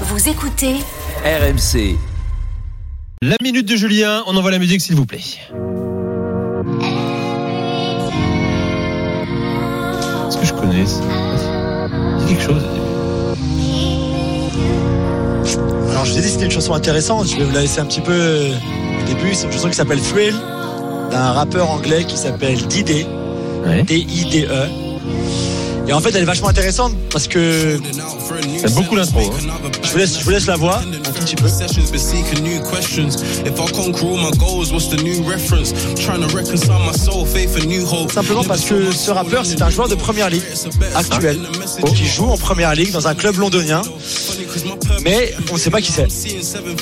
Vous écoutez RMC. La minute de Julien, on envoie la musique s'il vous plaît. Est-ce que je connais ça? C'est quelque chose. Alors je vous ai dit c'était une chanson intéressante, je vais vous la laisser un petit peu euh, au début. C'est une chanson qui s'appelle Thrill d'un rappeur anglais qui s'appelle Didé, Ouais. D-I-D-E. Et en fait elle est vachement intéressante parce que J'aime beaucoup l'intro. hein. je vous laisse, je vous laisse la voix un tout petit peu. Sessions, but seeking new questions. If I conquer all my goals, what's the new reference? Trying to reconcile my soul, faith, and new hope. Simplement parce que ce rappeur c'est un joueur de première ligue actuel qui joue en première ligue dans un club londonien. Mais on ne sait pas qui c'est.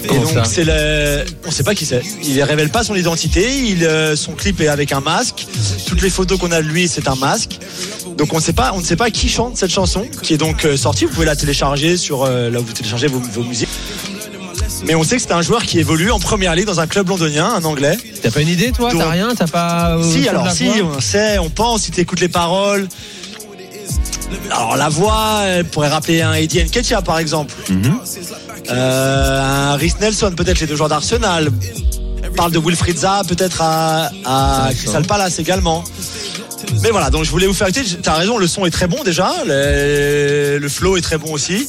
Et donc c'est le, on sait pas qui c'est. Il révèle pas son identité. Il, euh, son clip est avec un masque. Toutes les photos qu'on a de lui, c'est un masque. Donc on ne sait pas, on ne sait pas qui chante cette chanson, qui est donc euh, sortie. Vous pouvez la télécharger sur euh, là où vous téléchargez vos, vos musiques. Mais on sait que c'est un joueur qui évolue en première ligue dans un club londonien, un anglais. T'as pas une idée toi? T'as rien? T'as pas. Si, alors si, on sait, on pense, si tu écoutes les paroles. Alors la voix, elle pourrait rappeler un Eddie Nketiah par exemple. Mhm. Euh, un Rhys Nelson, peut-être les deux joueurs d'Arsenal. Parle de Wilfried Zaha, peut-être à, à Crystal Palace également. Mais voilà, donc je voulais vous faire écouter. T'as raison, le son est très bon déjà. Le, le flow est très bon aussi.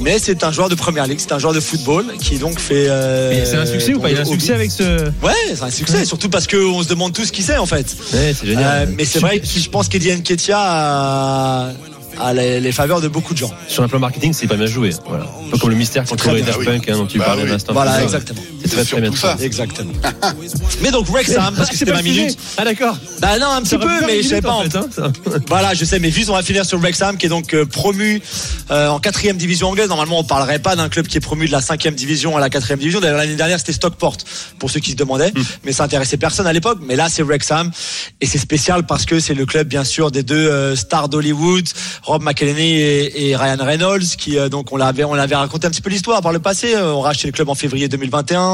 Mais c'est un joueur de première ligue, c'est un joueur de football qui donc fait. euh, Mais C'est un succès ou pas? Il a un succès avec ce. Ouais, c'est un succès, surtout parce qu'on se demande tous qui c'est en fait. Ouais, c'est Euh, génial. mais c'est vrai que je pense qu'Eddie Nketiah a, les, les faveurs de beaucoup de gens. Sur un plan marketing, c'est pas bien joué. Voilà. Un peu comme le mystère Daft oui. Punk hein, dont tu Bah parlais oui. à l'instant. Voilà, exactement. Très très bien. ça. Exactement. Mais donc Wrexham, parce que c'était pas ma le sujet. minute. Ah d'accord. Bah non, un petit peu, mais je sais pas. en fait, hein, ça. Voilà, je sais, mais juste on va finir sur Wrexham qui est donc euh, promu euh, en quatrième division anglaise. Normalement, on parlerait pas d'un club qui est promu de la cinquième division à la quatrième division. D'ailleurs, l'année dernière, c'était Stockport pour ceux qui se demandaient, Hmm. mais ça intéressait personne à l'époque. Mais là, c'est Wrexham et c'est spécial parce que c'est le club, bien sûr, des deux euh, stars d'Hollywood, Rob McElhenney et, et Ryan Reynolds, qui donc on l'avait, on avait raconté un petit peu l'histoire par le passé. On racheté le club en février 2021,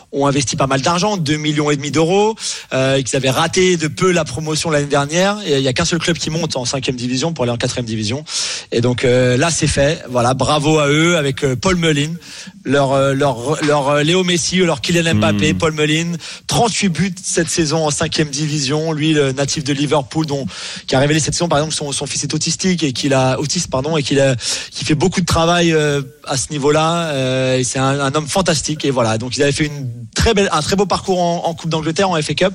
ont investi pas mal d'argent, 2 millions et demi d'euros, euh, et qu'ils avaient raté de peu la promotion l'année dernière. Et il y a qu'un seul club qui monte en cinquième division pour aller en quatrième division. Et donc euh, là, c'est fait. Voilà, bravo à eux avec euh, Paul leur euh, leur leur euh, Léo Messi, leur Kylian Mbappé, Paul Mullin, 38 buts cette saison en cinquième division. Lui, le natif de Liverpool, dont qui a révélé cette saison par exemple son, son fils est autistique et qu'il a autiste pardon et qu'il a qui fait beaucoup de travail euh, à ce niveau-là. euh, et c'est un, un homme fantastique. Et voilà, donc ils avaient fait une très un très beau parcours en Coupe d'Angleterre, en FA Cup.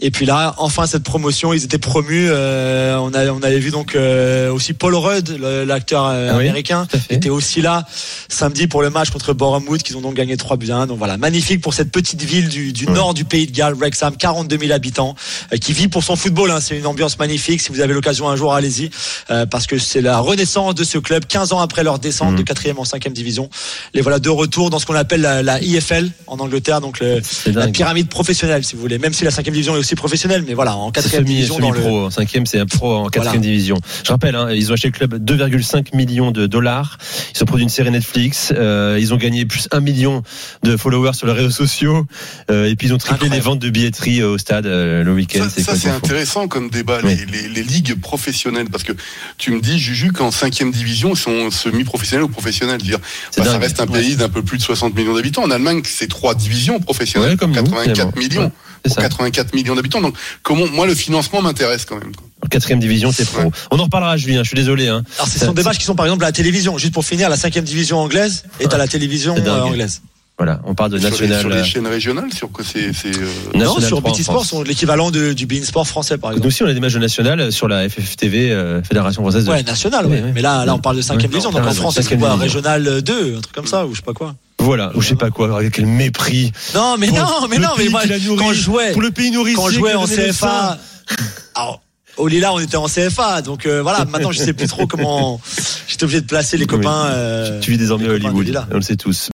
Et puis là, enfin cette promotion, ils étaient promus. euh, on, a, on avait vu donc euh, aussi Paul Rudd, l'acteur euh, Ah oui, américain, était aussi là samedi pour le match contre Bournemouth, qu'ils ont donc gagné 3 buts à 1. Donc voilà, magnifique pour cette petite ville du, du nord du pays de Galles, Wrexham, 42 000 habitants, euh, qui vit pour son football. hein. C'est une ambiance magnifique. Si vous avez l'occasion un jour, allez-y, euh, parce que c'est la renaissance de ce club, 15 ans après leur descente de 4e en 5e division. Les voilà de retour dans ce qu'on appelle la, la IFL en Angleterre, donc le, la pyramide professionnelle, si vous voulez. Même si la 5e division est aussi professionnelle, mais voilà, en C'est 4e semi, division dans le. pro. En cinquième, c'est un pro en quatrième Voilà. division. Je rappelle, hein, ils ont acheté le club 2,5 millions de dollars. Ils ont produit une série Netflix. euh, ils ont gagné plus 1 million de followers sur les réseaux sociaux. euh, et puis ils ont triplé Incroyable. les ventes de billetterie au stade euh, le week-end. Ça, c'est intéressant comme débat, Oui. les, les- les ligues professionnelles, parce que tu me dis, Juju, qu'en cinquième division, ils sont semi-professionnels ou professionnels. Dire, bah, ça reste un pays d'un peu plus de 60 millions d'habitants. En Allemagne, c'est trois divisions professionnelles, Ouais, comme nous, 84 finalement. millions. Ouais, Pour ça. 84 millions d'habitants. Donc, comment, moi, le financement m'intéresse quand même. quatrième division, c'est pro. Ouais. On en reparlera, Julien. Je suis désolé. Hein. Alors, ce sont des matchs qui sont par exemple à la télévision. Juste pour finir, la 5e division anglaise est à la télévision euh, anglaise. Voilà, on parle de Sur, les, national. sur les euh, chaînes régionales, sur quoi c'est, euh, Non, National sur 3 en BT Sport, sont l'équivalent du Bein Sport français, par Nous exemple. aussi, on a des matchs de national sur la FFTV, euh, Fédération française de Ouais, national, Oui, ouais. Mais là, là, on parle de 5e Ouais. division. Non, Donc en France, c'est cinquième quoi. Régional 2, un truc comme ça, ou je sais pas quoi. Voilà, ou je sais pas quoi, avec quel mépris. Non, mais non, mais non, mais moi, quand je jouais, Pour le pays nourricier. quand je jouais en. CFA, alors, au Lila, on était en CFA, donc euh, voilà. Maintenant, je sais plus trop comment. J'étais obligé de placer les copains. euh, Tu vis désormais à de Hollywood, on le sait tous.